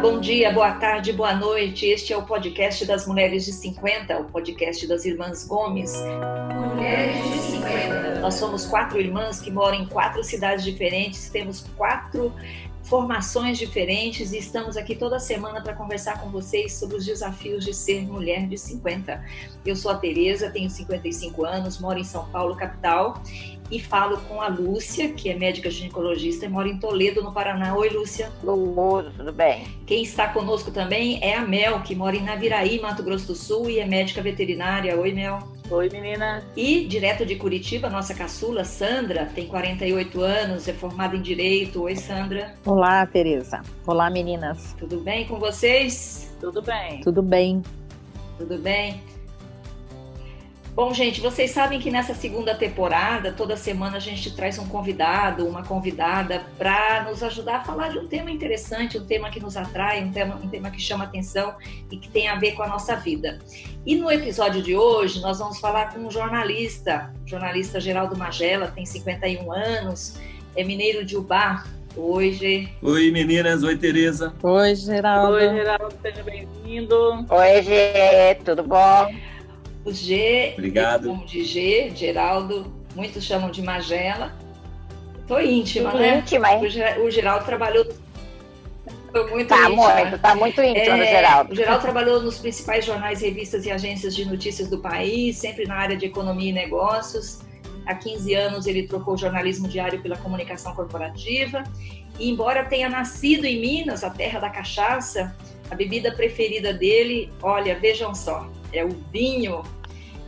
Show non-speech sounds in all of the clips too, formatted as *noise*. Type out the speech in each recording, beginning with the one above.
bom dia, boa tarde, boa noite. Este é o podcast das Mulheres de 50, o podcast das Irmãs Gomes. Mulheres de 50. Nós somos quatro irmãs que moram em quatro cidades diferentes, temos quatro formações diferentes e estamos aqui toda semana para conversar com vocês sobre os desafios de ser mulher de 50. Eu sou a Tereza, tenho 55 anos, moro em São Paulo, capital, e falo com a Lúcia, que é médica ginecologista e mora em Toledo, no Paraná. Oi, Lúcia. Oi, tudo bem? Quem está conosco também é a Mel, que mora em Naviraí, Mato Grosso do Sul e é médica veterinária. Oi, Mel. Oi, meninas. E direto de Curitiba, nossa caçula, Sandra, tem 48 anos, é formada em Direito. Oi, Sandra. Olá, Tereza. Olá, meninas. Tudo bem com vocês? Tudo bem. Tudo bem. Tudo bem? Bom, gente, vocês sabem que nessa segunda temporada, toda semana a gente traz um convidado, uma convidada, para nos ajudar a falar de um tema interessante, um tema que nos atrai, um tema, um tema que chama atenção e que tem a ver com a nossa vida. E no episódio de hoje, nós vamos falar com um jornalista, jornalista Geraldo Magela, tem 51 anos, é mineiro de Ubá. Oi, Gê. Oi, meninas. Oi, Tereza. Oi, Geraldo. Oi, Geraldo. Seja bem-vindo. Oi, Gê. Tudo bom? O G, Obrigado. como de G, Geraldo, muitos chamam de Magela. Tô íntima, né? Íntima, hein? O, o Geraldo trabalhou. Tô muito Tá íntima. muito, tá muito íntimo do É, Geraldo. O Geraldo trabalhou nos principais jornais, revistas e agências de notícias do país, sempre na área de economia e negócios. Há 15 anos ele trocou o jornalismo diário pela comunicação corporativa. E embora tenha nascido em Minas, a terra da cachaça, a bebida preferida dele, olha, vejam só, é o vinho.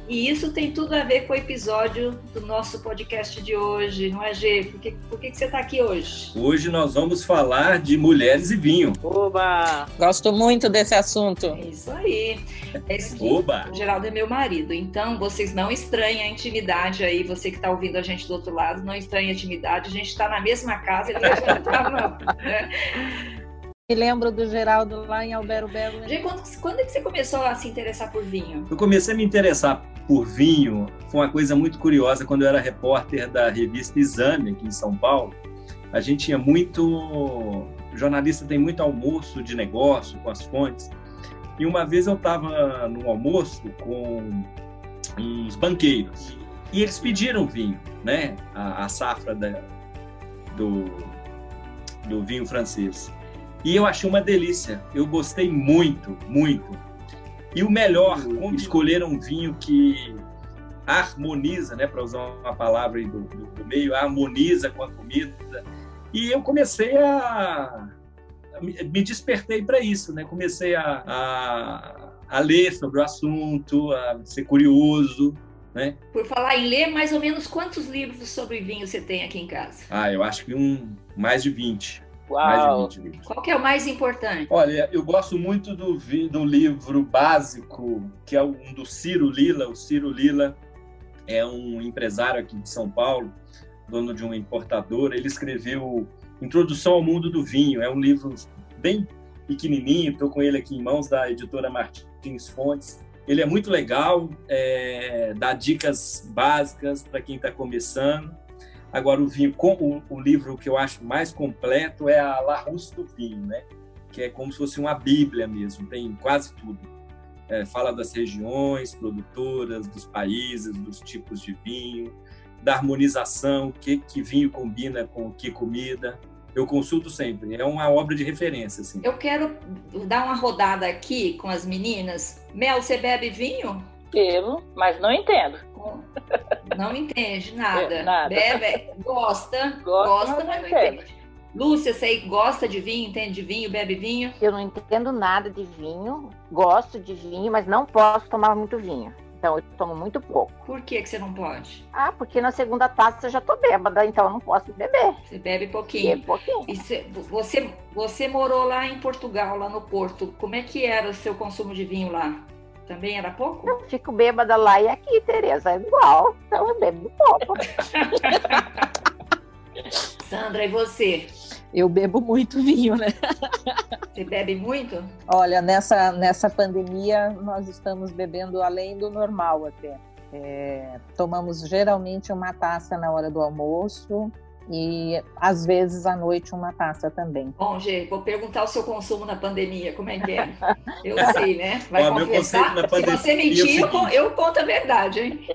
E isso tem tudo a ver com o episódio do nosso podcast de hoje, não é, Gê? Por que, por que, que você está aqui hoje? Hoje nós vamos falar de mulheres e vinho. Oba! Gosto muito desse assunto. É isso aí. É isso que- Oba! O Geraldo é meu marido, então vocês não estranhem a intimidade aí, você que está ouvindo a gente do outro lado, não estranhe a intimidade, a gente está na mesma casa, ele já tá, não, né? *laughs* Me lembro do Geraldo lá em Albero Belo. Quando, quando é que você começou a se interessar por vinho? Eu comecei a me interessar por vinho, foi uma coisa muito curiosa quando eu era repórter da revista Exame aqui em São Paulo. A gente tinha muito. O jornalista tem muito almoço de negócio com as fontes. E uma vez eu estava num almoço com uns banqueiros e eles pediram vinho, né? A, a safra da- do, do vinho francês. E eu achei uma delícia. Eu gostei muito, muito. E o melhor, como escolher um vinho que harmoniza, né, para usar uma palavra do, do, do meio, harmoniza com a comida. E eu comecei a, me despertei para isso, né? Comecei a, a, a ler sobre o assunto, a ser curioso, né? Por falar em ler, mais ou menos quantos livros sobre vinho você tem aqui em casa? Ah, eu acho que um mais de 20, mais de Uau! 20 livros. Qual que é o mais importante? Olha, eu gosto muito do, do livro básico, que é um do Ciro Lila. O Ciro Lila é um empresário aqui de São Paulo, dono de uma importadora. Ele escreveu Introdução ao Mundo do Vinho. É um livro bem pequenininho, estou com ele aqui em mãos, da editora Martins Fontes. Ele é muito legal, é, dá dicas básicas para quem está começando. Agora, o vinho, com- o, o livro que eu acho mais completo é a La Rousse do Vinho, né? que é como se fosse uma bíblia mesmo, tem quase tudo. É, fala das regiões produtoras, dos países, dos tipos de vinho, da harmonização, o que, que vinho combina com que comida. Eu consulto sempre, é uma obra de referência. Assim. Eu quero dar uma rodada aqui com as meninas. Mel, você bebe vinho? Bebo, mas não entendo. Não entende nada. É, nada. Bebe, gosta, Gosto, gosta, mas não entendo. entende. Lúcia, você gosta de vinho, entende de vinho, bebe vinho? Eu não entendo nada de vinho, gosto de vinho, mas não posso tomar muito vinho. Então eu tomo muito pouco. Por que, que você não pode? Ah, porque na segunda taça eu já tô bêbada, então eu não posso beber. Você bebe pouquinho. pouquinho. E cê- você, você morou lá em Portugal, lá no Porto. Como é que era o seu consumo de vinho lá? Também era pouco? Eu fico bêbada lá e aqui, Tereza, é igual. Então eu bebo pouco. *laughs* Sandra, e você? Eu bebo muito vinho, né? Você bebe muito? Olha, nessa, nessa pandemia nós estamos bebendo além do normal até. É, tomamos geralmente uma taça na hora do almoço E às vezes à noite uma taça também. Bom, Gê, vou perguntar o seu consumo na pandemia, como é que é? Eu *laughs* sei, né? Vai Ó, meu confessar? Se você é mentir, eu, eu conto a verdade, hein?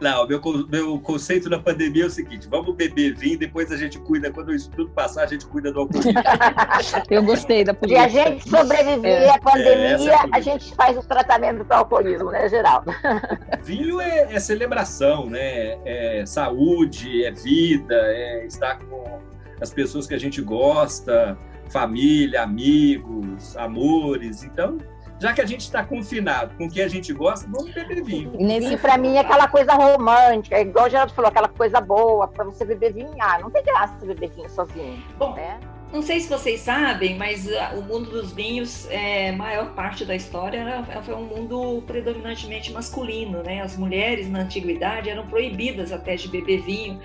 Não, meu, meu conceito na pandemia é o seguinte: vamos beber vinho, depois a gente cuida, quando isso tudo passar, a gente cuida do alcoolismo. *laughs* Eu gostei da Se a política. gente sobreviver É, à essa é a pandemia, política. a gente faz o tratamento do alcoolismo, né, Geraldo? *laughs* Vinho é, é celebração, né? É saúde, é vida, é estar com as pessoas que a gente gosta, família, amigos, amores. Então, já que a gente está confinado com o que a gente gosta, vamos beber vinho. E nesse Vinho pra mim é aquela coisa romântica, igual o Geraldo falou, aquela coisa boa pra você beber vinho. Ah, não tem graça você beber vinho sozinho, Bom, né? Não sei se vocês sabem, mas ah, o mundo dos vinhos, é, maior parte da história era, foi um mundo predominantemente masculino, né? As mulheres na antiguidade eram proibidas até de beber vinho,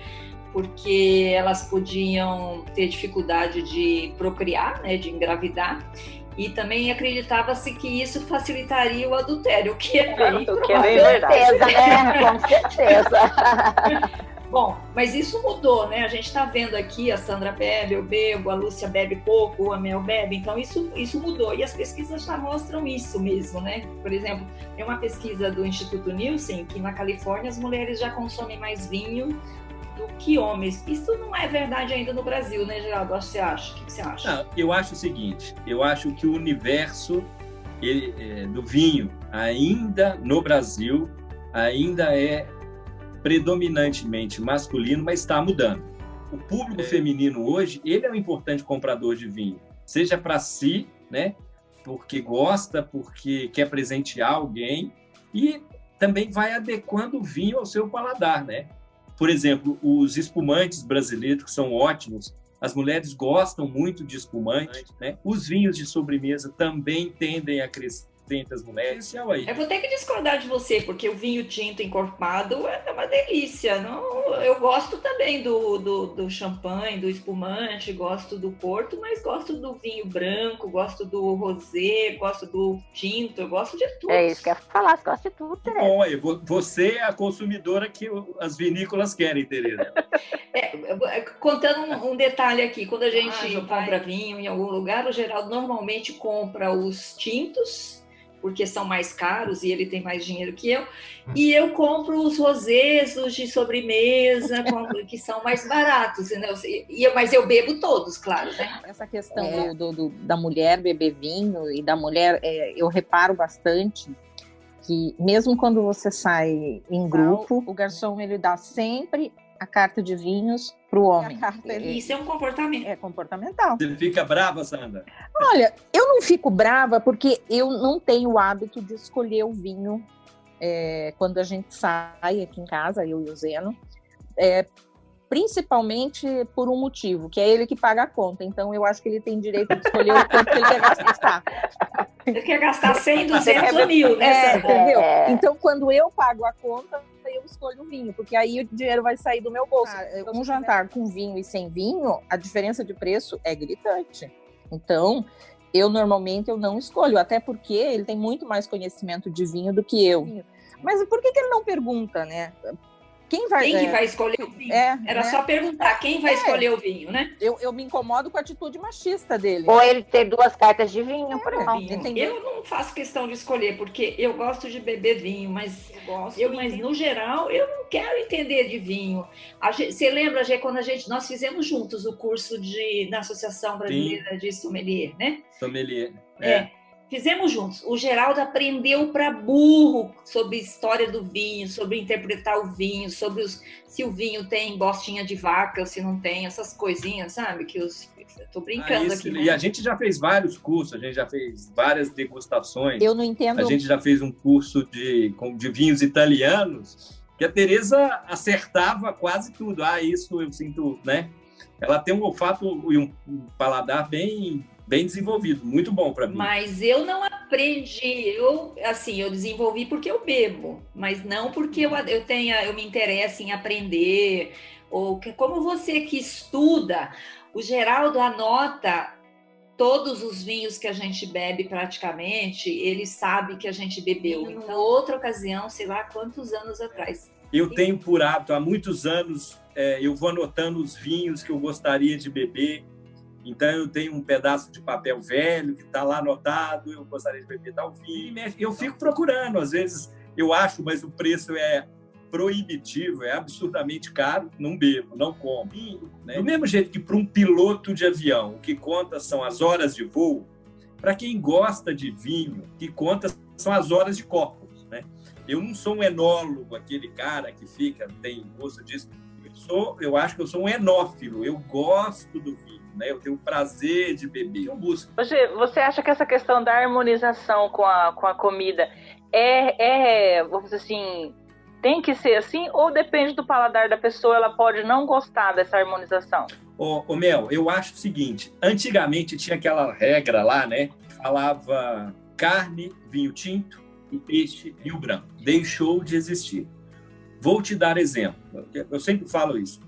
porque elas podiam ter dificuldade de procriar, né? De engravidar. E também acreditava-se que isso facilitaria o adultério, o que é bem O que é bem Com verdade. certeza, né? Com certeza. *laughs* Bom, mas isso mudou, né? A gente está vendo aqui, a Sandra bebe, eu bebo, a Lúcia bebe pouco, a Mel bebe, então isso, isso mudou. E as pesquisas já mostram isso mesmo, né? Por exemplo, tem uma pesquisa do Instituto Nielsen que na Califórnia as mulheres já consomem mais vinho do que homens. Isso não é verdade ainda no Brasil, né, Geraldo? Acho que você acha. O que você acha? Não, eu acho o seguinte: eu acho que o universo ele, é, do vinho, ainda no Brasil, ainda é predominantemente masculino, mas está mudando. O público feminino hoje, ele é um importante comprador de vinho, seja para si, né? Porque gosta, porque quer presentear alguém e também vai adequando o vinho ao seu paladar, né? Por exemplo, os espumantes brasileiros que são ótimos, as mulheres gostam muito de espumante, né? Os vinhos de sobremesa também tendem a crescer entre as mulheres. Esse é aí. Eu vou ter que discordar de você, porque o vinho tinto encorpado é uma delícia. Não, eu gosto também do, do, do champanhe, do espumante, gosto do porto, mas gosto do vinho branco, gosto do rosé, gosto do tinto, eu gosto de tudo. É isso que eu ia falar, você gosta de tudo, Tereza. Bom, aí, vo- você é a consumidora que as vinícolas querem, Tereza. *laughs* É, é, contando um, um detalhe aqui, quando a gente Ah, compra vinho em algum lugar, o Geraldo normalmente compra os tintos, porque são mais caros e ele tem mais dinheiro que eu, e eu compro os rosés, os de sobremesa, *laughs* que são mais baratos? E eu- mas eu bebo todos, claro, né? Essa questão É. do, do- do- da mulher beber vinho e da mulher, é, eu reparo bastante que mesmo quando você sai em grupo, o garçom ele dá sempre a carta de vinhos para o homem. É, Isso é um comportamento. é comportamental. Você fica brava, Sandra? Olha, eu não fico brava porque eu não tenho o hábito de escolher o vinho é, quando a gente sai aqui em casa, eu e o Zeno. É, principalmente por um motivo, que é ele que paga a conta. Então eu acho que ele tem direito de escolher o quanto que ele quer gastar. Você quer gastar 100, 200 *laughs* ou mil, né, É, entendeu? É. Então, quando eu pago a conta, eu escolho o vinho, porque aí o dinheiro vai sair do meu bolso. um jantar com vinho e sem vinho, a diferença de preço é gritante. Então, eu normalmente eu não escolho, até porque ele tem muito mais conhecimento de vinho do que eu. Mas por que, que ele não pergunta, né? Quem vai. Quem que é, vai escolher o vinho? é, Era né? só perguntar quem vai escolher o vinho, né? eu, eu me incomodo com a atitude machista dele. Ou ele ter duas cartas de vinho, por É, exemplo. Vinho. Entendeu? Eu não faço questão de escolher, porque eu gosto de beber vinho, mas eu, mas no geral eu não quero entender de vinho. A gente- você lembra, Gê, quando a gente nós fizemos juntos o curso de na Associação Brasileira de Sommelier, né? Sommelier. É. Fizemos juntos. O Geraldo aprendeu para burro sobre história do vinho, sobre interpretar o vinho, sobre os, se o vinho tem bostinha de vaca ou se não tem, essas coisinhas, sabe? Que os. Tô Ah, brincando esse- aqui. E Né? a gente já fez vários cursos, a gente já fez várias degustações. Eu não entendo. A gente já fez um curso de, com- de vinhos italianos que a Tereza acertava quase tudo. Ah, isso eu sinto, né? Ela tem um olfato e um paladar bem, bem desenvolvido, muito bom para mim. Mas eu não aprendi, eu assim, eu desenvolvi porque eu bebo, mas não porque eu, eu tenha, eu me interesse em aprender, ou que, como você que estuda, o Geraldo anota todos os vinhos que a gente bebe praticamente, ele sabe que a gente bebeu. Em outra ocasião, sei lá quantos anos atrás. Eu tenho por hábito, há muitos anos, é, eu vou anotando os vinhos que eu gostaria de beber. Então, eu tenho um pedaço de papel velho que está lá anotado, eu gostaria de beber tal vinho. Eu fico procurando, às vezes eu acho, mas o preço é proibitivo, é absurdamente caro, não bebo, não como. Né? Do mesmo jeito que para um piloto de avião, o que conta são as horas de voo, para quem gosta de vinho, o que conta são as horas de copos. Né? Eu não sou um enólogo, aquele cara que fica, tem gosto disso. Eu, sou, eu acho que eu sou um enófilo, eu gosto do vinho. Né? Eu tenho o prazer de beber, eu busco. Você, você acha que essa questão da harmonização com a, com a comida é, é, vamos dizer assim, tem que ser assim ou depende do paladar da pessoa, ela pode não gostar dessa harmonização? Ô, ô Mel, eu acho o seguinte, antigamente tinha aquela regra lá, né? Falava carne, vinho tinto e peixe, vinho branco. Deixou de existir. Vou te dar exemplo. Eu sempre falo isso.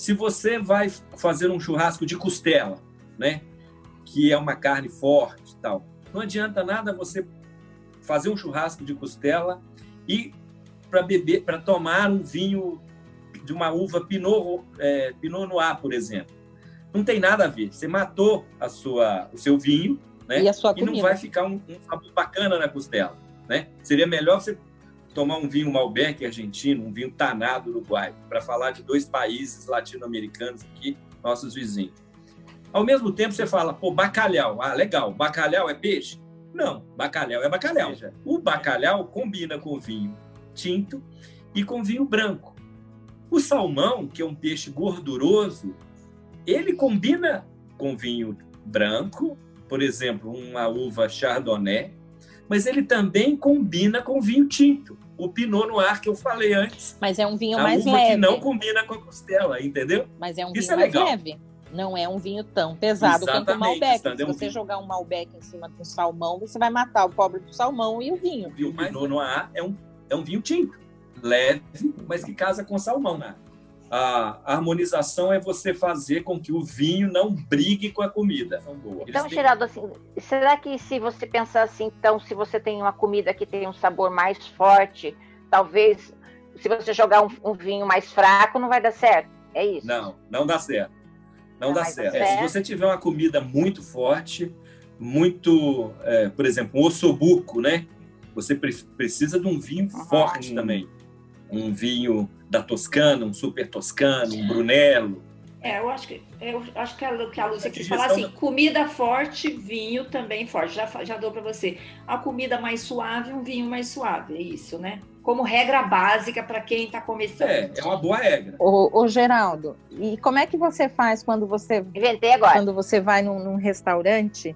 Se você vai fazer um churrasco de costela, né? Que é uma carne forte e tal. Não adianta nada você fazer um churrasco de costela e para beber, para tomar um vinho de uma uva Pinot, é, Pinot Noir, por exemplo. Não tem nada a ver. Você matou a sua, o seu vinho, né? E, a sua e não vai ficar um, um sabor bacana na costela, né? Seria melhor você tomar um vinho Malbec argentino, um vinho Tanado uruguai, para falar de dois países latino-americanos aqui, nossos vizinhos. Ao mesmo tempo, você fala, pô, bacalhau. Ah, legal, bacalhau é peixe? Não, bacalhau é bacalhau. O bacalhau combina com vinho tinto e com vinho branco. O salmão, que é um peixe gorduroso, ele combina com vinho branco, por exemplo, uma uva chardonnay, mas ele também combina com vinho tinto, o pinot noir que eu falei antes. Mas é um vinho a mais uva leve. que não combina com a costela, entendeu? Mas é um Isso vinho é mais legal. leve. Não é um vinho tão pesado quanto o Exatamente, Malbec. Se é um você vinho- jogar um Malbec em cima um salmão, você vai matar o pobre do salmão e o vinho. O vinho Pinot Noir é um, é um vinho tinto, leve, mas que casa com salmão. Né? A harmonização é você fazer com que o vinho não brigue com a comida. Então, têm- Geraldo, assim, será que se você pensar assim, então, se você tem uma comida que tem um sabor mais forte, talvez se você jogar um, um vinho mais fraco, não vai dar certo? É isso? Não, não dá certo. Não Não dá certo. É, certo. se você tiver uma comida muito forte, muito, é, por exemplo, um ossobuco, né? Você pre- precisa de um vinho Uhum. forte também. Um vinho da Toscana, um super toscano, um Brunello. É, eu acho que, eu acho que a, que a Lúcia quis falar assim: comida forte, vinho também forte. Já, já dou para você. A comida mais suave, um vinho mais suave. É isso, né? Como regra básica para quem está começando. É, é uma boa regra. Ô, ô, Geraldo, e como é que você faz quando você Inventei agora. quando você vai num, num restaurante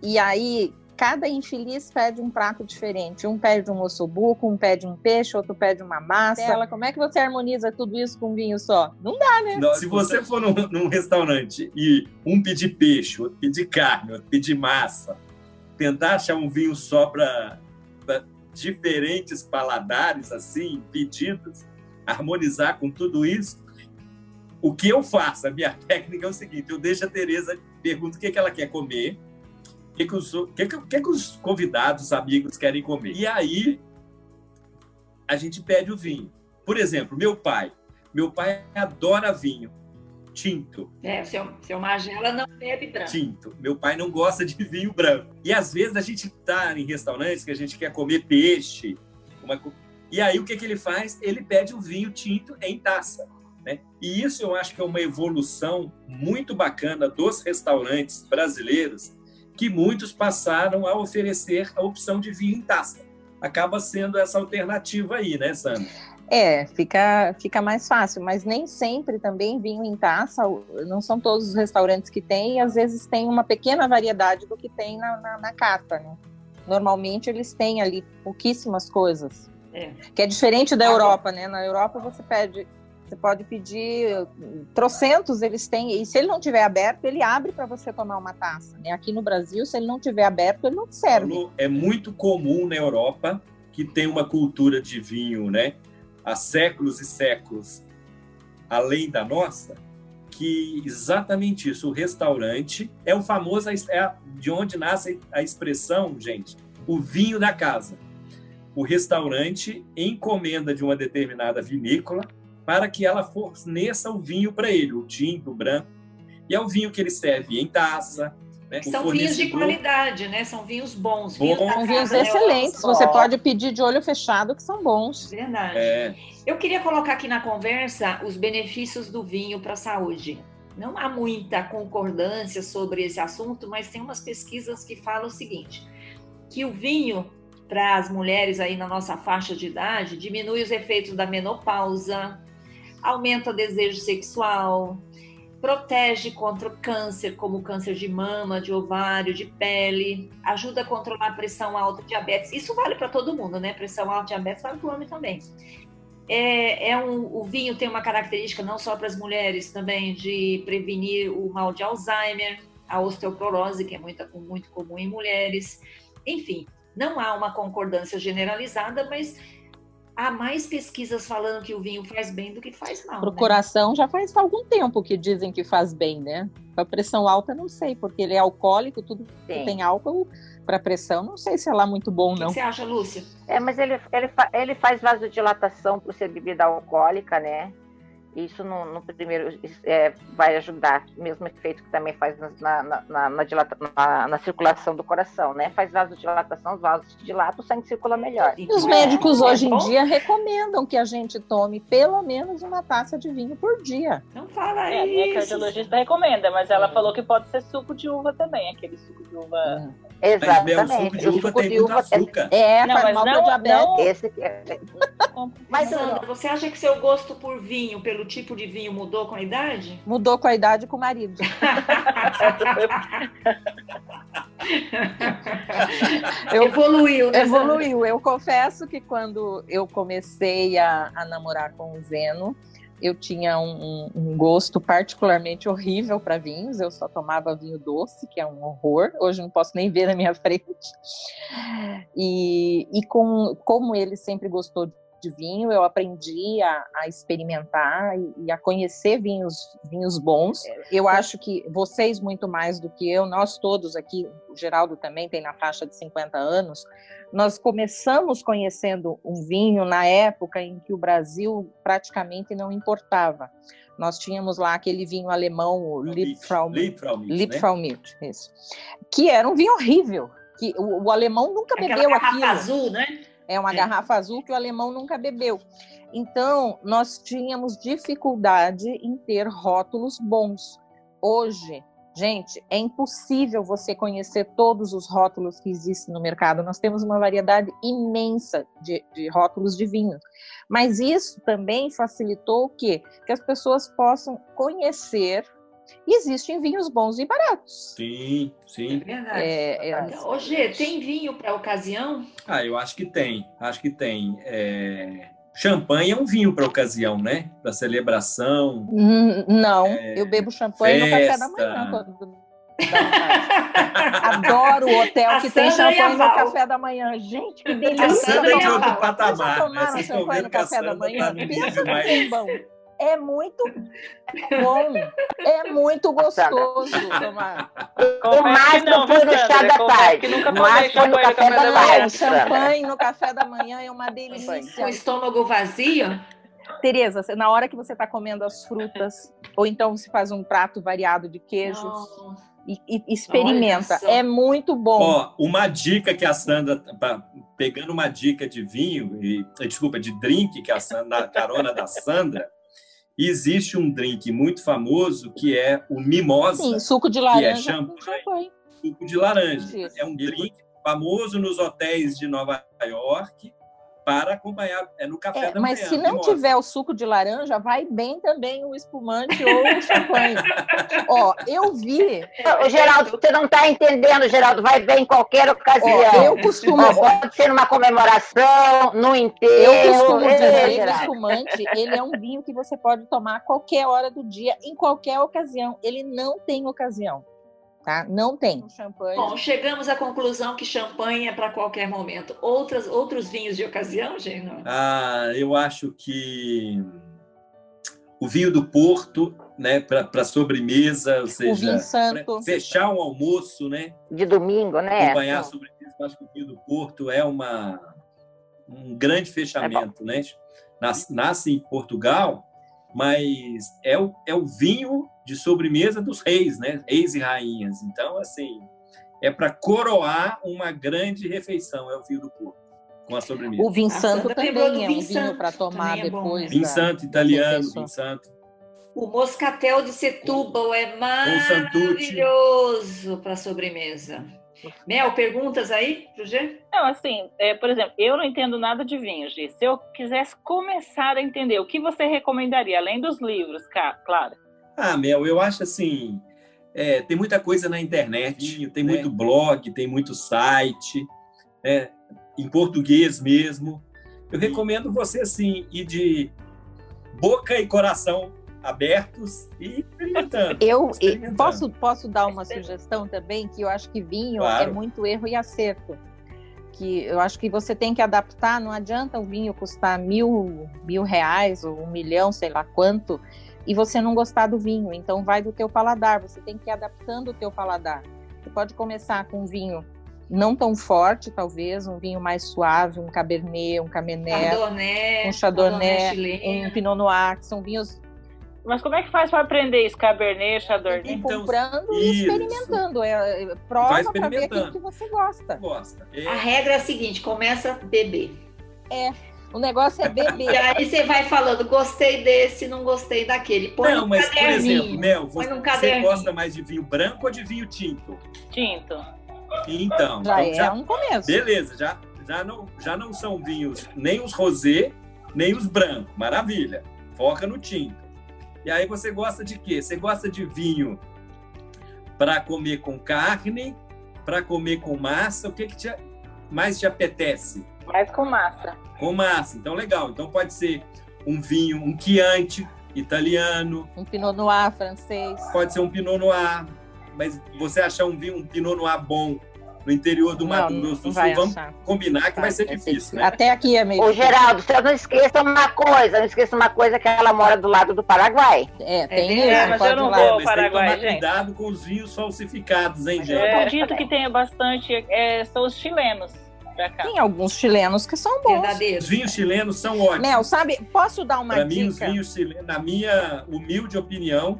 e aí cada infeliz pede um prato diferente. Um pede um ossobuco, um pede um peixe, outro pede uma massa. Ela, como é que você harmoniza tudo isso com um vinho só? Não dá, né? Não, se você for num, num restaurante e um pedir peixe, outro pedir carne, outro pedir massa, tentar achar um vinho só para diferentes paladares, assim, pedidos, harmonizar com tudo isso, o que eu faço? A minha *laughs* técnica é o seguinte: eu deixo a Tereza, pergunto o que, que ela quer comer, o que, que, os, que, que, que que os convidados, os amigos querem comer. E aí a gente pede o vinho. Por exemplo, meu pai. Meu pai adora vinho tinto. É, seu, seu Magela não bebe branco. Tinto. Meu pai não gosta de vinho branco. E às vezes a gente tá em restaurantes que a gente quer comer peixe. Uma... E aí o que, que ele faz? Ele pede o vinho tinto em taça. Né? E isso eu acho que é uma evolução muito bacana dos restaurantes brasileiros, que muitos passaram a oferecer a opção de vinho em taça. Acaba sendo essa alternativa aí, né, Sandra? É, fica, fica mais fácil, mas nem sempre também vinho em taça, não são todos os restaurantes que têm, e às vezes tem uma pequena variedade do que tem na, na, na carta, né? Normalmente eles têm ali pouquíssimas coisas. É. Que é diferente da Ah, Europa, né? Na Europa você pede, você pode pedir trocentos, eles têm, e se ele não tiver aberto, ele abre para você tomar uma taça. Né? Aqui no Brasil, se ele não tiver aberto, ele não serve. É muito comum na Europa que tem uma cultura de vinho, né, há séculos e séculos, além da nossa, que exatamente isso, o restaurante é o famoso, é de onde nasce a expressão, gente, o vinho da casa. o restaurante encomenda de uma determinada vinícola para que ela forneça o vinho para ele, o tinto, o branco. E é o vinho que ele serve em taça. Né? São vinhos de qualidade, né? São vinhos bons. Vinho bons. São vinhos né? excelentes. Você pode pedir de olho fechado que são bons. Verdade. É. Eu queria colocar aqui na conversa os benefícios do vinho para a saúde. Não há muita concordância sobre esse assunto, mas tem umas pesquisas que falam o seguinte: que o vinho para as mulheres aí na nossa faixa de idade diminui os efeitos da menopausa, aumenta o desejo sexual, protege contra o câncer, como o câncer de mama, de ovário, de pele, ajuda a controlar a pressão alta, diabetes. Isso vale para todo mundo, né? Pressão alta, diabetes vale para o homem também. É, é um, o vinho tem uma característica não só para as mulheres também de prevenir o mal de Alzheimer, a osteoporose, que é muito, muito comum em mulheres. Enfim, não há uma concordância generalizada, mas há mais pesquisas falando que o vinho faz bem do que faz mal. Para o né? coração já faz algum tempo que dizem que faz bem, né? Para pressão alta, não sei, porque ele é alcoólico, tudo Sim. que tem álcool para pressão, não sei se é lá muito bom, não. O que você acha, Lúcia? É, mas ele, ele, ele faz vasodilatação por ser bebida alcoólica, né? Isso no, no primeiro é, vai ajudar, mesmo efeito que também faz na, na, na, na, dilata, na, circulação do coração, né? Faz vasodilatação, os vasos dilatam, o sangue circula melhor. E os médicos é, hoje é em dia recomendam que a gente tome pelo menos uma taça de vinho por dia. Não fala é, isso. A minha cardiologista recomenda, mas ela falou que pode ser suco de uva também, aquele suco de uva. É. Exatamente. Mas, o suco de uva tem muito açúcar. É, não, faz mal não, diabetes. *laughs* Não... Esse é... mas, Sandra, você acha que seu gosto por vinho, pelo o tipo de vinho mudou com a idade? Mudou com a idade com o marido. *laughs* eu, evoluiu, né? Evoluiu. Eu confesso que quando eu comecei a, a namorar com o Zeno, eu tinha um, um, gosto particularmente horrível para vinhos. Eu só tomava vinho doce, que é um horror. Hoje não posso nem ver na minha *laughs* frente. E, e com, como ele sempre gostou de vinho, eu aprendi a, a experimentar e, e, a conhecer vinhos, vinhos bons. Eu acho que vocês, muito mais do que eu, nós todos aqui, o Geraldo também tem na faixa de 50 anos, nós começamos conhecendo um vinho na época em que o Brasil praticamente não importava. Nós tínhamos lá aquele vinho alemão, o Liebfraumilch, Liebfraumilch, né? isso, que era um vinho horrível, que o, o alemão nunca Aquela bebeu aquilo. azul, né? É uma é. garrafa azul que o alemão nunca bebeu. Então, nós tínhamos dificuldade em ter rótulos bons. Hoje, gente, é impossível você conhecer todos os rótulos que existem no mercado. Nós temos uma variedade imensa de, de rótulos de vinho. Mas isso também facilitou o quê? Que as pessoas possam conhecer existem vinhos bons e baratos. Sim, sim. É verdade. É, é... Hoje, tem vinho para ocasião? Ah, eu acho que tem. Acho que tem. É... Champanhe é um vinho para ocasião, né? Para celebração. Hum, não, é... eu bebo champanhe festa. no café da manhã. Quando... Adoro o hotel a que Sandra tem champanhe no café da manhã. Gente, que delícia! A Sandra e a Val. patamar. Vocês champanhe no café da manhã? Pensa que bom é muito bom, é muito gostoso *laughs* tomar. O mais não no chá da tarde. O mais foi no café da manhã. Champanhe no café da manhã é uma delícia. Com o estômago vazio? Tereza, na hora que você está comendo as frutas, ou então você faz um prato variado de queijos. E, e, experimenta, é muito bom. Ó, uma dica que a Sandra, pegando uma dica de vinho, e, desculpa, de drink que a Sandra, na carona da Sandra, existe um drink muito famoso que é o mimosa. Sim, suco de laranja. Que é champanhe, champanhe. Suco de laranja. Isso. É um drink famoso nos hotéis de Nova York para acompanhar é no café é, da mas manhã. Mas se não tiver o suco de laranja, vai bem também o espumante ou o champanhe. Ó, eu vi. Ô, Geraldo, você não está entendendo, Geraldo. Vai bem em qualquer ocasião. Ó, eu costumo. Ó, pode ser numa comemoração, no enterro. Eu costumo dizer que o espumante ele é um vinho que você pode tomar a qualquer hora do dia, em qualquer ocasião. Ele não tem ocasião tá? Não tem. Champanhe. Bom, chegamos à conclusão que champanhe é para qualquer momento. Outras, outros vinhos de ocasião, gente? Ah, eu acho que o vinho do Porto, né, para sobremesa, ou seja, fechar um almoço, né? De domingo, né? Acompanhar a sobremesa, eu acho que o vinho do Porto é uma um grande fechamento, é né? Nasce, nasce, em Portugal, mas é o, é o vinho de sobremesa dos reis, né? Reis e rainhas. Então, assim, é para coroar uma grande refeição, é o vinho do Porto, com a sobremesa. O vinho santo também é um vinho para tomar é depois. Vinho santo italiano, vinho santo. O moscatel de Setúbal é maravilhoso para sobremesa. Mel, perguntas aí pro G? Não, assim, é, por exemplo, eu não entendo nada de vinho, G. Se eu quisesse começar a entender, o que você recomendaria, além dos livros, claro? Ah, Mel, eu acho assim, é, tem muita coisa na internet, tem muito é. blog, tem muito site, né, em português mesmo. Eu recomendo você, assim, ir de boca e coração abertos e experimentando. Eu experimentando. Posso, posso dar uma sugestão também, que eu acho que vinho é claro. é muito erro e acerto. Que eu acho que você tem que adaptar, não adianta o vinho custar mil, mil reais ou um milhão, sei lá quanto, e você não gostar do vinho. Então vai do teu paladar, você tem que ir adaptando o teu paladar. Você pode começar com um vinho não tão forte, talvez, um vinho mais suave, um cabernet, um camenet, um chardonnay, um pinot noir, que são vinhos mas como é que faz para aprender esse Cabernet, Chardonnay? Então, comprando isso. e experimentando. É, é prova para ver aquilo que você gosta. gosta. É. A regra é a seguinte: começa a beber. É. O negócio é beber. e aí você vai falando, gostei desse, não gostei daquele. Põe não, mas, por exemplo, Mel, você, você gosta mais de vinho branco ou de vinho tinto? Tinto. Então. Já então, é já, um começo. Beleza, já, já, não, já não são vinhos nem os rosé, nem os brancos. Maravilha. Foca no tinto. E aí você gosta de quê? Você gosta de vinho para comer com carne, para comer com massa? O que, que te, mais te apetece? Mais com massa. Com massa. Então, legal. Então, pode ser um vinho, um Chianti italiano. Um Pinot Noir francês. Pode ser um Pinot Noir. Mas você achar um vinho, um Pinot Noir bom no interior do Mato Grosso do Sul, vamos combinar que vai, vai ser difícil, né? Até aqui é meio. Ô, Geraldo, você não esqueça uma coisa, não esqueça uma coisa que ela mora do lado do Paraguai. É, tem é, isso. mas eu não vou ao Paraguai, tem que tomar cuidado com os vinhos falsificados, hein, gente? Eu acredito que tenha bastante, é, são os chilenos. Tem alguns chilenos que são bons. Os vinhos chilenos são ótimos. Mel, sabe, posso dar uma pra dica? Mim, os vinhos chilenos, na minha humilde opinião,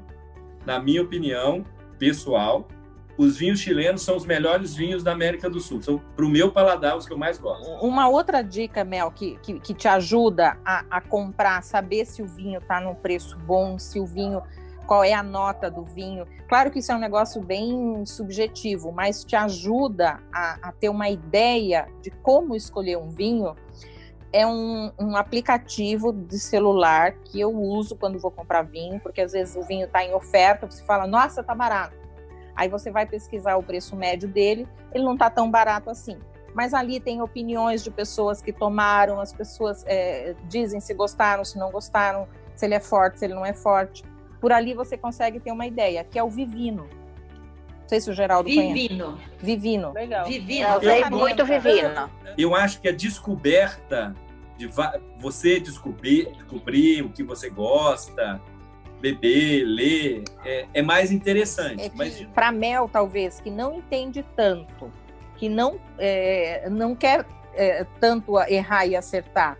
na minha opinião pessoal, os vinhos chilenos são os melhores vinhos da América do Sul. São, para o meu paladar, os que eu mais gosto. Uma outra dica, Mel, que, que, que te ajuda a, a comprar, saber se o vinho está num preço bom, se o vinho qual é a nota do vinho. Claro que isso é um negócio bem subjetivo, mas te ajuda a, a ter uma ideia de como escolher um vinho. É um, um, aplicativo de celular que eu uso quando vou comprar vinho, porque às vezes o vinho está em oferta, você fala, nossa, tá barato. Aí você vai pesquisar o preço médio dele, ele não está tão barato assim. Mas ali tem opiniões de pessoas que tomaram, as pessoas é, dizem se gostaram, se não gostaram, se ele é forte, se ele não é forte. Por ali você consegue ter uma ideia, que é o Vivino. Não sei se o Geraldo Vivino. conhece. Vivino. Legal. Vivino. Eu usei muito Vivino. Eu acho que a descoberta de você descobrir, descobrir o que você gosta, beber, ler, é, é mais interessante. É. Para Mel, talvez, que não entende tanto, que não, é, não quer é, tanto errar e acertar,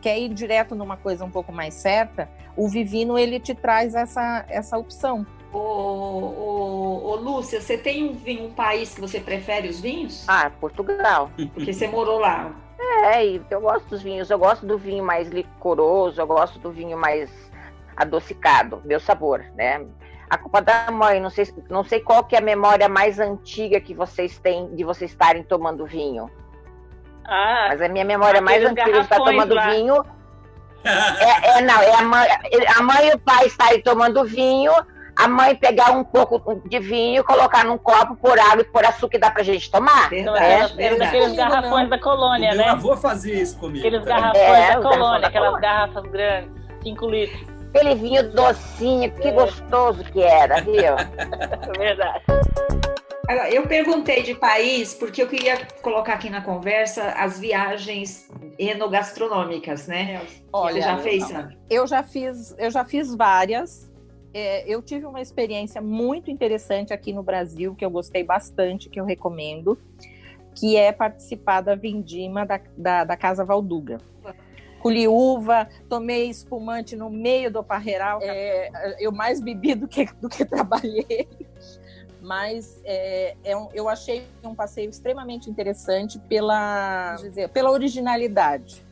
quer ir direto numa coisa um pouco mais certa, o Vivino ele te traz essa, essa opção. Ô, ô, ô, Lúcia, você tem um, um país que você prefere os vinhos? Ah, Portugal. Porque você morou lá. É, eu gosto dos vinhos. Eu gosto do vinho mais licoroso, eu gosto do vinho mais adocicado, meu sabor, né? A culpa da mãe, não sei, não sei qual que é a memória mais antiga que vocês têm de vocês estarem tomando vinho. Ah, Mas a minha memória mais antiga de estar tomando lá. vinho *laughs* é, é, não, é a mãe, a mãe e o pai estarem tomando vinho, a mãe pegar um pouco de vinho, colocar num copo, pôr água e pôr açúcar e dá pra gente tomar. Verdade, é, verdade. Daqueles garrafões da colônia, né? Meu avô fazia isso comigo. Aqueles garrafões é, da colônia, aquelas garrafas grandes, 5 litros. Aquele vinho docinho, que é. gostoso que era, viu? *laughs* É verdade. Eu perguntei de país porque eu queria colocar aqui na conversa as viagens enogastronômicas, né? Olha, Você já fez, Sandra? Eu já fiz, eu já fiz várias. É, eu tive uma experiência muito interessante aqui no Brasil que eu gostei bastante, que eu recomendo, que é participar da vindima da, da, da Casa Valduga. Colhi uva, tomei espumante no meio do parreiral. É, eu mais bebi do que, do que trabalhei. Mas é, é um, eu achei um passeio extremamente interessante pela, dizer, pela originalidade.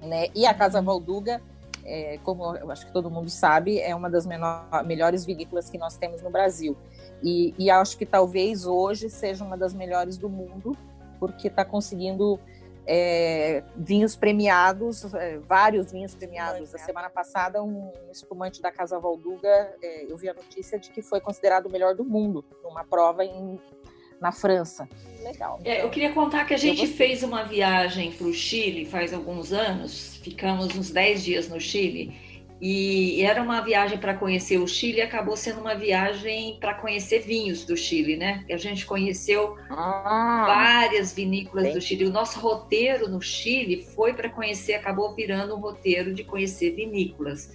Né? E a Casa Valduga é, como eu acho que todo mundo sabe, é uma das menor, melhores vinícolas que nós temos no Brasil. E, e, acho que talvez hoje seja uma das melhores do mundo, porque está conseguindo é, vinhos premiados, é, vários vinhos premiados. A semana passada, um espumante da Casa Valduga, é, eu vi a notícia de que foi considerado o melhor do mundo, numa prova em na França. Legal. Então, é, eu queria contar que a gente fez uma viagem para o Chile faz alguns anos, ficamos uns 10 dias no Chile. E era uma viagem para conhecer o Chile acabou sendo uma viagem para conhecer vinhos do Chile, né? A gente conheceu ah, várias vinícolas sim. do Chile. O nosso roteiro no Chile foi para conhecer, acabou virando um roteiro de conhecer vinícolas.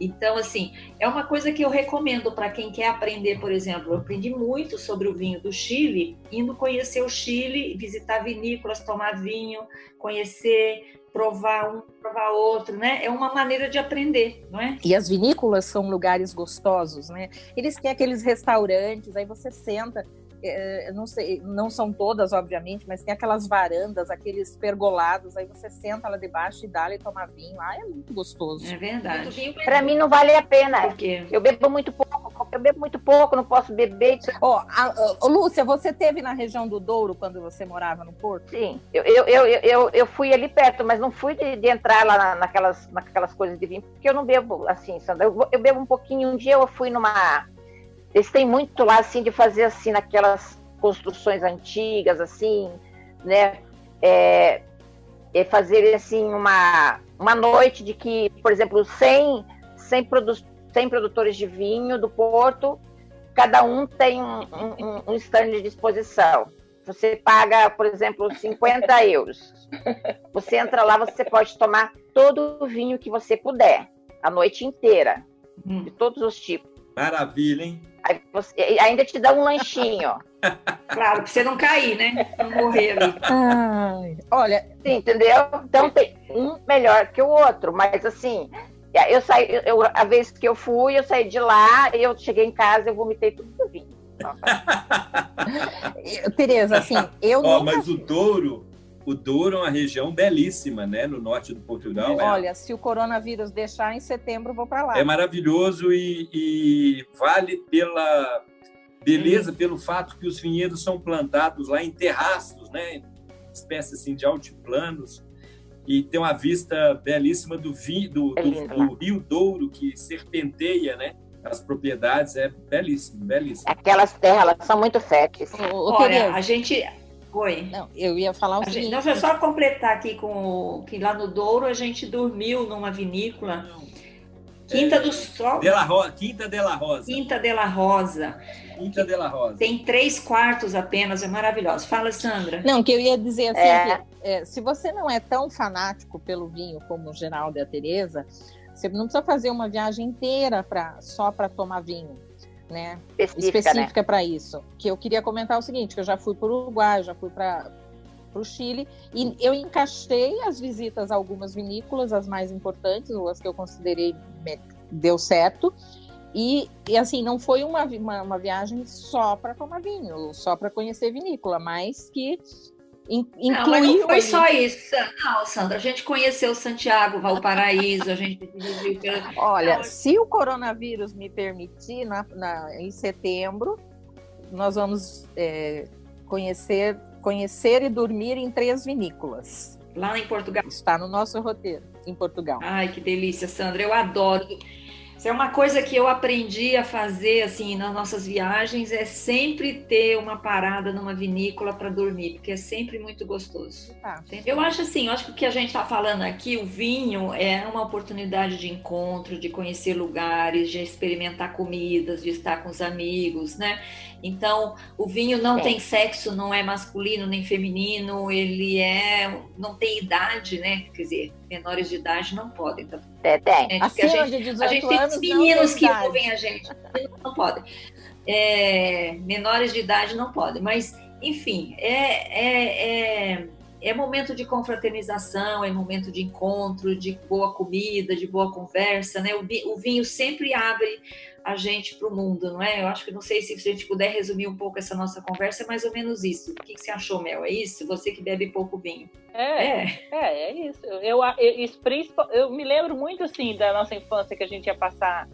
Então, assim, é uma coisa que eu recomendo para quem quer aprender, por exemplo. Eu aprendi muito sobre o vinho do Chile, indo conhecer o Chile, visitar vinícolas, tomar vinho, conhecer, provar um, provar outro, né? É uma maneira de aprender, não é? E as vinícolas são lugares gostosos, né? Eles têm aqueles restaurantes, aí você senta é, não sei, não são todas, obviamente, mas tem aquelas varandas, aqueles pergolados, aí você senta lá debaixo e dá e toma vinho. Ah, é muito gostoso. É verdade. Para mim não vale a pena. Por quê? Eu bebo muito pouco, eu bebo muito pouco, não posso beber. Ó, oh, Lúcia, você teve na região do Douro quando você morava no Porto? Sim, eu, eu, eu, eu, eu fui ali perto, mas não fui de, de entrar lá naquelas, naquelas coisas de vinho, porque eu não bebo assim, Sandra. Eu, eu bebo um pouquinho. Um dia eu fui numa eles têm muito lá, assim, de fazer, assim, naquelas construções antigas, assim, né? É, é fazer, assim, uma, uma noite de que, por exemplo, 100, 100, produ 100 produtores de vinho do Porto, cada um tem um, um, um stand de disposição. Você paga, por exemplo, 50 *laughs* euros. Você entra lá, você pode tomar todo o vinho que você puder, a noite inteira, hum. de todos os tipos. Maravilha, hein? Aí você, ainda te dá um lanchinho. *laughs* claro, pra você não cair, né? Não morrer ali. Ai, olha. Sim, entendeu? Então tem um melhor que o outro, mas assim, eu saí, eu, a vez que eu fui, eu saí de lá, eu cheguei em casa, eu vomitei tudo que eu vim. *laughs* *laughs* Tereza, assim, eu oh, nunca... Mas o Douro, o Douro é uma região belíssima, né? No norte do Portugal. É. Olha, é. se o coronavírus deixar em setembro, vou para lá. É maravilhoso e, e, vale pela beleza, hum. pelo fato que os vinhedos são plantados lá em terraços, né? Espécie assim de altiplanos e tem uma vista belíssima do, vi, do, é do, do Rio Douro que serpenteia, né? As propriedades é belíssimo, belíssimo. Aquelas terras são muito férteis. Olha, a gente Oi. Não, eu ia falar o a seguinte. Gente, não, só completar aqui com que lá no Douro a gente dormiu numa vinícola. Quinta é, do Sol. De Ro... Quinta de la Rosa. Quinta de la Rosa. Quinta de la Rosa. Tem três quartos apenas, é maravilhoso. Fala, Sandra. Não, que eu ia dizer assim, é. Que, é, se você não é tão fanático pelo vinho como o Geraldo e a Tereza, você não precisa fazer uma viagem inteira pra, só para tomar vinho né, específica, específica né? para isso. Que eu queria comentar o seguinte, que eu já fui para o Uruguai, já fui para o Chile, e eu encaixei as visitas a algumas vinícolas, as mais importantes, ou as que eu considerei deu certo, e, e assim, não foi uma, uma, uma viagem só para tomar vinho, só para conhecer vinícola, mas que incluiu. Não, mas não foi só isso. Não, Sandra, a gente conheceu Santiago, Valparaíso, a gente Olha, se o coronavírus me permitir, na, na em setembro, nós vamos é, conhecer, conhecer e dormir em três vinícolas. Lá em Portugal. Está no nosso roteiro, em Portugal. Ai, que delícia, Sandra. Eu adoro. Isso é uma coisa que eu aprendi a fazer assim nas nossas viagens é sempre ter uma parada numa vinícola para dormir, porque é sempre muito gostoso. Ah, eu acho assim, eu acho que o que a gente está falando aqui, o vinho é uma oportunidade de encontro, de conhecer lugares, de experimentar comidas, de estar com os amigos, né? Então, o vinho não é. tem sexo, não é masculino nem feminino, ele é não tem idade, né? Quer dizer, menores de idade não podem. Então, é, tem. Acima a gente, de 18 a gente tem meninos que ouvem a gente, não podem. É, menores de idade não podem, mas enfim, é, é, é, momento de confraternização, é momento de encontro, de boa comida, de boa conversa, né? O, vinho sempre abre a gente para o mundo, não é? Eu acho que não sei se a gente puder resumir um pouco essa nossa conversa, é mais ou menos isso. O que, que você achou, Mel? É isso? Você que bebe pouco vinho. É, é, é, é isso. Eu, eu, eu, me lembro muito, assim, da nossa infância, que a gente ia passar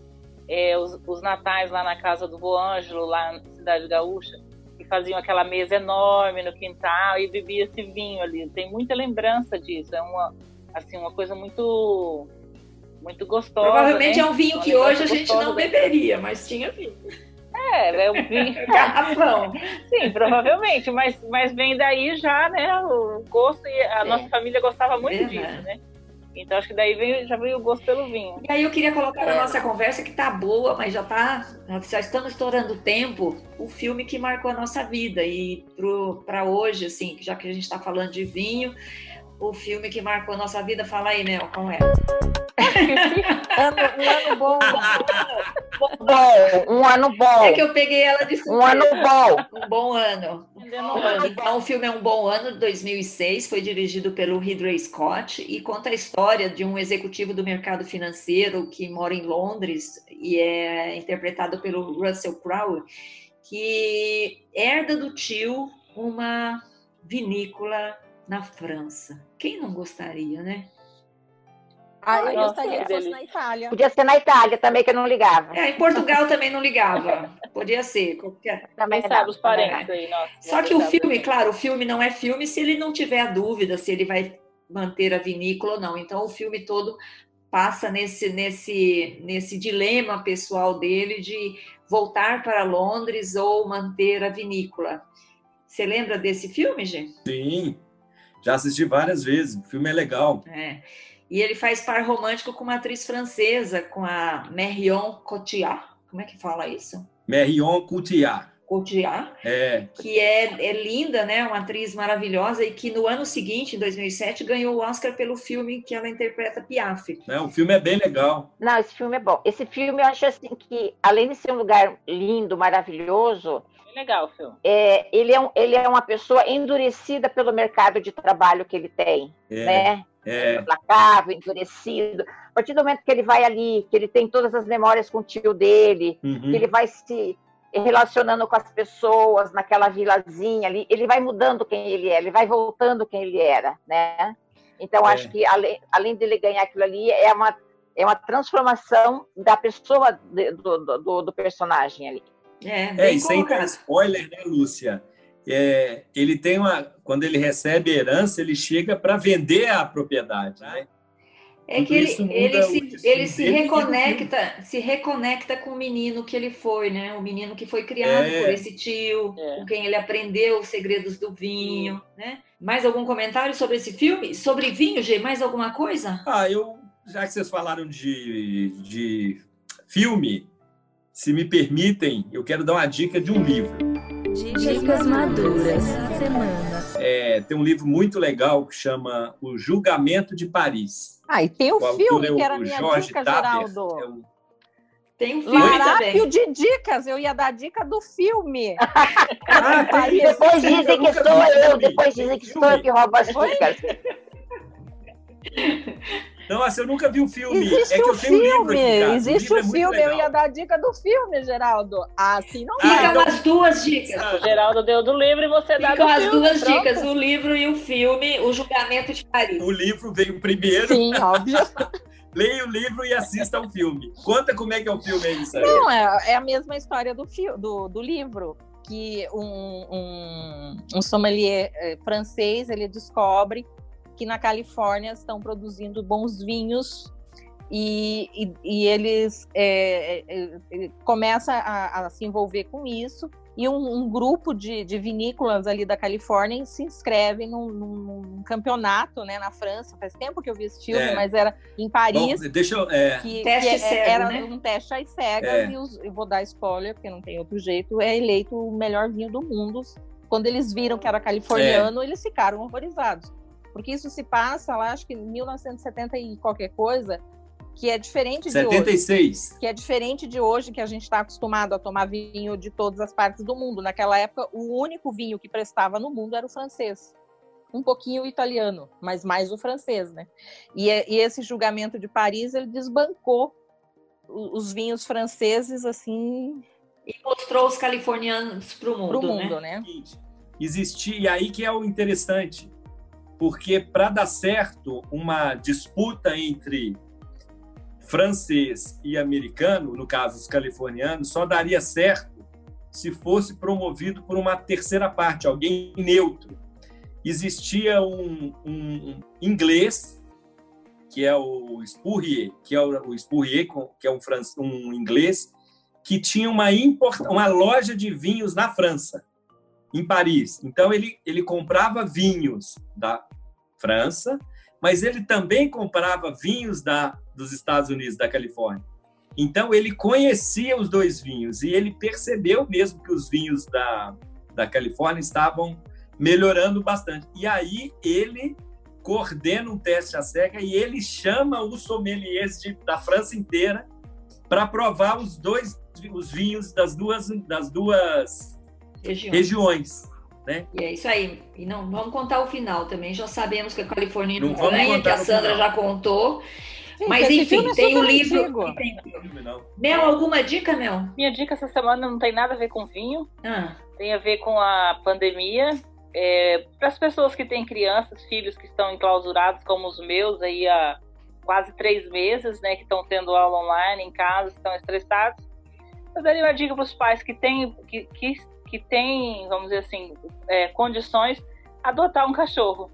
é, os, os natais lá na casa do vô Ângelo, lá na Cidade Gaúcha, e faziam aquela mesa enorme no quintal e bebia esse vinho ali. Tem muita lembrança disso. É uma, assim, uma coisa muito muito gostosa. Provavelmente né? é um vinho que hoje a gente não beberia, mas tinha vinho. É, é um vinho. *laughs* Garrafão. Sim, provavelmente, mas, mas vem daí já, né? O gosto e a é. nossa família gostava muito é, disso, né? Então acho que daí veio, já veio o gosto pelo vinho. E aí eu queria colocar na é. nossa conversa que tá boa, mas já tá. Já estamos estourando o tempo, o filme que marcou a nossa vida. E para hoje, assim, já que a gente está falando de vinho, o filme que marcou a nossa vida, fala aí, Mel, qual é? ano, um ano bom. bom. Um ano bom. É que eu peguei ela de Um ano bom. Um bom ano. Um ano. Então, o filme é Um Bom Ano, de 2006, foi dirigido pelo Ridley Scott e conta a história de um executivo do mercado financeiro que mora em Londres e é interpretado pelo Russell Crowe, que herda do tio uma vinícola na França. Quem não gostaria, né? Ah, eu Nossa, gostaria que fosse na Itália. Podia ser na Itália também, que eu não ligava. É, em Portugal também não ligava. Podia ser. Qualquer... *laughs* Também sabe os parentes aí. Nossa, Só que o filme, claro, o filme não é filme se ele não tiver a dúvida se ele vai manter a vinícola ou não. Então, o filme todo passa nesse, nesse, nesse dilema pessoal dele de voltar para Londres ou manter a vinícola. Você lembra desse filme, gente? Sim, já assisti várias vezes. O filme é legal. É. E ele faz par romântico com uma atriz francesa, com a Marion Cotillard. Como é que fala isso? Marion Cotillard. Cotillard, é. que é, é linda, né? Uma atriz maravilhosa e que no ano seguinte, em 2007, ganhou o Oscar pelo filme que ela interpreta Piaf. É, o filme é bem legal. Não, esse filme é bom. Esse filme eu acho assim que, além de ser um lugar lindo, maravilhoso, legal o filme. É, ele, é um, ele é uma pessoa endurecida pelo mercado de trabalho que ele tem, é, né? É. Placável, endurecido. A partir do momento que ele vai ali, que ele tem todas as memórias com o tio dele, uhum. que ele vai se relacionando com as pessoas naquela vilazinha ali, ele vai mudando quem ele é, ele vai voltando quem ele era, né? Então, é. acho que além, além dele ganhar aquilo ali, é uma, é uma transformação da pessoa, do, do, do personagem ali. É, é e sem dar spoiler, né, Lúcia? É, ele tem uma. Quando ele recebe herança, ele chega para vender a propriedade, né? É que ele, ele, se, ele se reconecta, se reconecta com o menino que ele foi, né? O menino que foi criado é. por esse tio, é. com quem ele aprendeu os segredos do vinho, né? Mais algum comentário sobre esse filme? Sobre vinho, G? Mais alguma coisa? Ah, eu já que vocês falaram de, de filme, se me permitem, eu quero dar uma dica de um livro. Dicas maduras semana. É, tem um livro muito legal que chama O Julgamento de Paris. Ah, e tem o, o filme é o, que era a minha Jorge dica, Taber, Geraldo. É o... Tem um filme Larápio de dicas, eu ia dar dica do filme. *laughs* ah, depois dizem que sou eu, depois dizem que sou eu que roubo as dicas. *laughs* Nossa, eu nunca vi o um filme. Existe é que um eu tenho filme. Um Existe o um é filme. Eu ia dar a dica do filme, Geraldo. Assim não Ficam então... as duas dicas. O Geraldo deu do livro e você dá Ficam do as filme. duas Pronto. dicas, o livro e o filme, O Julgamento de Paris. O livro veio primeiro. Sim, óbvio. *laughs* Leia o livro e assista ao filme. Conta como é que é o filme aí, Sarah. Não, é, é a mesma história do, do, do livro que um, um, um sommelier eh, francês ele descobre que na Califórnia estão produzindo bons vinhos e, e, e eles é, é, é, começam a, a, se envolver com isso e um, um grupo de, de, vinícolas ali da Califórnia se inscrevem num, num, campeonato né, na França. Faz tempo que eu vi esse filme, é. mas era em Paris. Bom, deixa eu, é... que, teste que é, cego, era né? um teste às cegas é. e os, eu vou dar spoiler porque não tem outro jeito. É eleito o melhor vinho do mundo. Quando eles viram que era californiano, eles ficaram horrorizados porque isso se passa lá, acho que em 1970 e qualquer coisa, que é diferente de 76. hoje. Que é diferente de hoje, que a gente está acostumado a tomar vinho de todas as partes do mundo. Naquela época, o único vinho que prestava no mundo era o francês. Um pouquinho o italiano, mas mais o francês, né? E, e esse julgamento de Paris, ele desbancou os vinhos franceses, assim... E mostrou os californianos para o mundo, pro mundo, né? né? Existia, e aí que é o interessante, porque para dar certo uma disputa entre francês e americano, no caso os californianos, só daria certo se fosse promovido por uma terceira parte, alguém neutro. Existia um, um inglês, que é o Spurrier, que é o, Spurrier, que é um, um inglês, que tinha uma, import, uma loja de vinhos na França, em Paris. Então, ele, ele comprava vinhos da França, mas ele também comprava vinhos da, dos Estados Unidos, da Califórnia. Então, ele conhecia os dois vinhos e ele percebeu mesmo que os vinhos da, da Califórnia estavam melhorando bastante. E aí, ele coordena um teste a cega e ele chama os sommeliers de, da França inteira para provar os dois os vinhos das duas das duas regiões. regiões. Né? E é isso aí. E não vamos contar o final também. Já sabemos que a Califórnia não ganha, que a Sandra já contou. Sim, Mas enfim, é tem o livro. Tem... Mel, alguma dica, Mel? Minha dica essa semana não tem nada a ver com vinho. Ah. Tem a ver com a pandemia. É, Para as pessoas que têm crianças, filhos que estão enclausurados, como os meus, aí há quase três meses, né, que estão tendo aula online em casa, estão estressados. Eu daria uma dica para os pais que têm, que, que que tem, vamos dizer assim, é, condições, adotar um cachorro.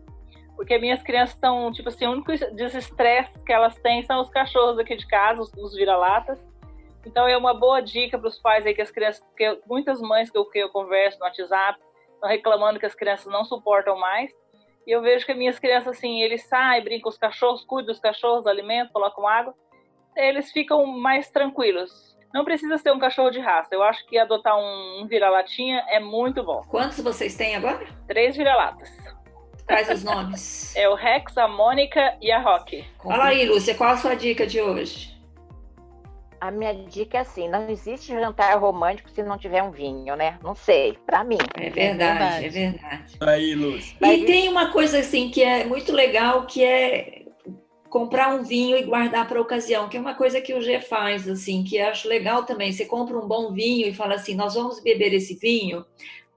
Porque minhas crianças estão, tipo assim, o único desestresse que elas têm são os cachorros aqui de casa, os, os vira-latas. Então é uma boa dica para os pais aí que as crianças, porque muitas mães que eu, que eu converso no WhatsApp estão reclamando que as crianças não suportam mais. E eu vejo que minhas crianças, assim, eles saem, brincam com os cachorros, cuidam dos cachorros, alimentam, colocam água, eles ficam mais tranquilos. Não precisa ser um cachorro de raça. Eu acho que adotar um, um vira-latinha é muito bom. Quantos vocês têm agora? Três vira-latas. Quais os *laughs* nomes? É o Rex, a Mônica e a Rock. Fala aí, Lúcia, qual a sua dica de hoje? A minha dica é assim: não existe jantar romântico se não tiver um vinho, né? Não sei, para mim. É verdade, é verdade. É verdade. Aí, Lúcia. E tem uma coisa assim que é muito legal, que é comprar um vinho e guardar para a ocasião, que é uma coisa que o G faz, assim, que eu acho legal também. Você compra um bom vinho e fala assim: nós vamos beber esse vinho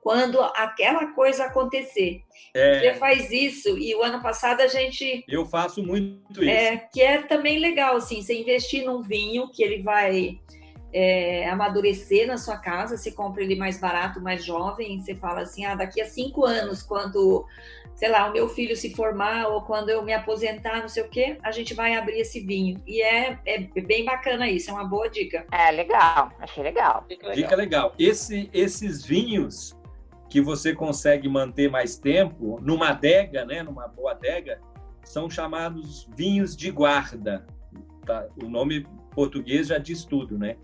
quando aquela coisa acontecer. É, o G faz isso e o ano passado a gente. Eu faço muito isso. É, que é também legal, assim, você investir num vinho que ele vai. É, amadurecer na sua casa, você compra ele mais barato, mais jovem, você fala assim, ah, daqui a cinco anos, quando sei lá, o meu filho se formar ou quando eu me aposentar, não sei o quê, a gente vai abrir esse vinho. E é, é bem bacana isso, é uma boa dica. É, legal, achei legal. Dica legal. Dica legal. Esse, esses vinhos que você consegue manter mais tempo, numa adega, né, numa boa adega, são chamados vinhos de guarda. Tá? O nome português já diz tudo, né?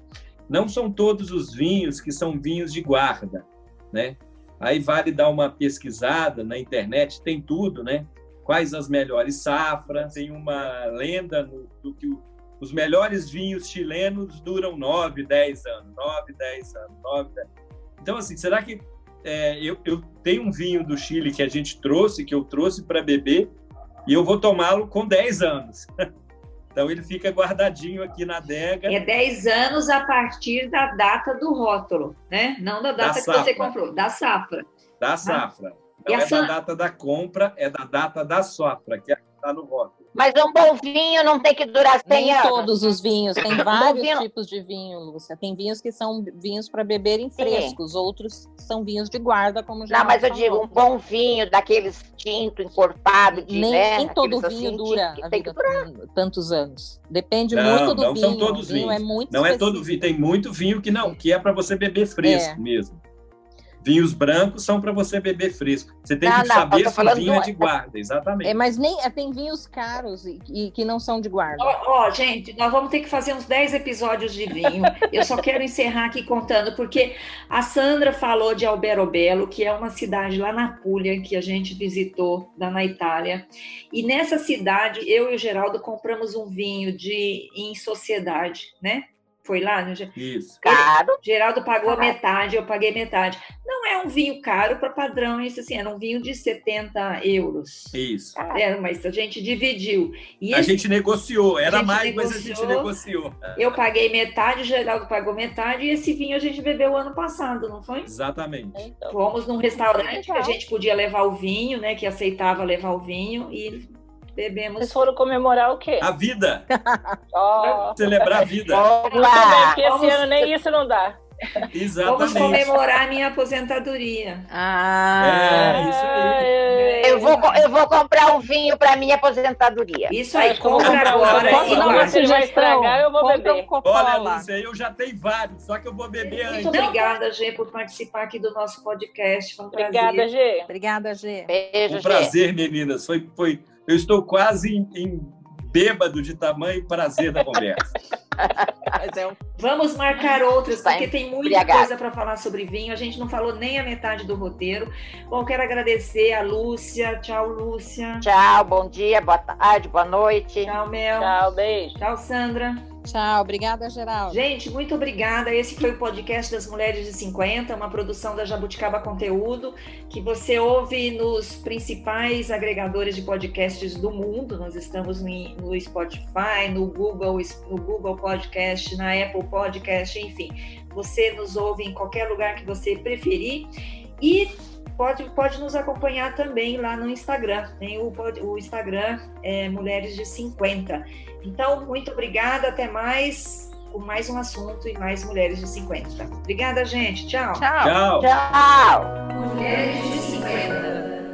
Não são todos os vinhos que são vinhos de guarda, né? Aí vale dar uma pesquisada na internet, tem tudo, né? Quais as melhores safras, tem uma lenda no, do que o, os melhores vinhos chilenos duram 9, 10 anos, 9, 10 anos, 9, 10. Então, assim, será que é, eu, eu tenho um vinho do Chile que a gente trouxe, que eu trouxe para beber, e eu vou tomá-lo com 10 anos. *laughs* Então ele fica guardadinho aqui na adega. É 10 anos a partir da data do rótulo, né? Não da data da que safra. você comprou, da safra. Da safra. Não é da data da compra, é da data da safra, que é está no rótulo. Mas um bom vinho não tem que durar 100 Nem anos. todos os vinhos, tem *coughs* vários vinho... tipos de vinho, Lúcia. Tem vinhos que são vinhos para beberem frescos, Sim. outros são vinhos de guarda, como já Não, mas eu digo, um bom vinho daqueles tinto, encorpado, de, nem, né, nem todo vinho assim, dura a vida tantos anos. Depende não, muito do não vinho. São todos vinho vinhos. É muito não específico. é todo vinho, tem muito vinho que não, que é para você beber fresco é. mesmo. Vinhos brancos são para você beber fresco. Você tem Não, que não, saber se o vinho é do- de guarda, exatamente. É, mas nem tem vinhos caros e, e que não são de guarda. Ó, ó, gente, nós vamos ter que fazer uns 10 episódios de vinho. Eu só quero encerrar aqui contando, porque a Sandra falou de Alberobello, que é uma cidade lá na Puglia, que a gente visitou, lá na Itália. E nessa cidade, eu e o Geraldo compramos um vinho de em sociedade, né? Foi lá, né? Isso. Caro. Geraldo pagou a metade, eu paguei metade. Não é um vinho caro para padrão, isso assim, era um vinho de 70 euros. Isso. É, mas a gente dividiu. E A esse gente negociou, era gente mais, mas a gente negociou. negociou. Eu paguei metade, o Geraldo pagou metade, e esse vinho a gente bebeu ano passado, não foi? Exatamente. Então, Fomos num restaurante que a gente podia levar o vinho, né? Que aceitava levar o vinho, e bebemos. vocês foram comemorar o quê? A vida, *laughs* Ó, celebrar a vida. Opa! porque esse Vamos- ano nem isso não dá. Vamos Exatamente. comemorar a minha aposentadoria. Ah, É, isso aí. Ai, Eu vou, eu vou comprar um vinho para minha aposentadoria. Isso aí, compra agora Posso e dar uma se estragar, eu vou compra beber. um Olha. Lúcia, eu já tenho vários, só que eu vou beber Muito antes. obrigada, Gê, por participar aqui do nosso podcast. Foi um Obrigada, prazer. Gê. Obrigada, Gê. Beijo, Um Gê. prazer, meninas. Foi, foi, eu estou quase em, em bêbado de tamanho prazer da conversa. Mas é um Vamos marcar outras, porque tem muita coisa para falar sobre vinho. A gente não falou nem a metade do roteiro. Bom, quero agradecer a Lúcia. Tchau, Lúcia. Tchau, bom dia, boa tarde, boa noite. Tchau, Mel. Tchau, beijo. Tchau, Sandra. Tchau, obrigada, Geraldo. Gente, muito obrigada. Esse foi o podcast das Mulheres de 50, uma produção da Jabuticaba Conteúdo, que você ouve nos principais agregadores de podcasts do mundo. Nós estamos no Spotify, no Google, no Google Podcast, na Apple Podcast, enfim. Você nos ouve em qualquer lugar que você preferir. E pode, pode nos acompanhar também lá no Instagram. Tem o, o Instagram é Mulheres de 50. Então, muito obrigada, até mais com mais um assunto e mais Mulheres de 50. Obrigada, gente. Tchau. Tchau. Tchau. Tchau. Mulheres de 50.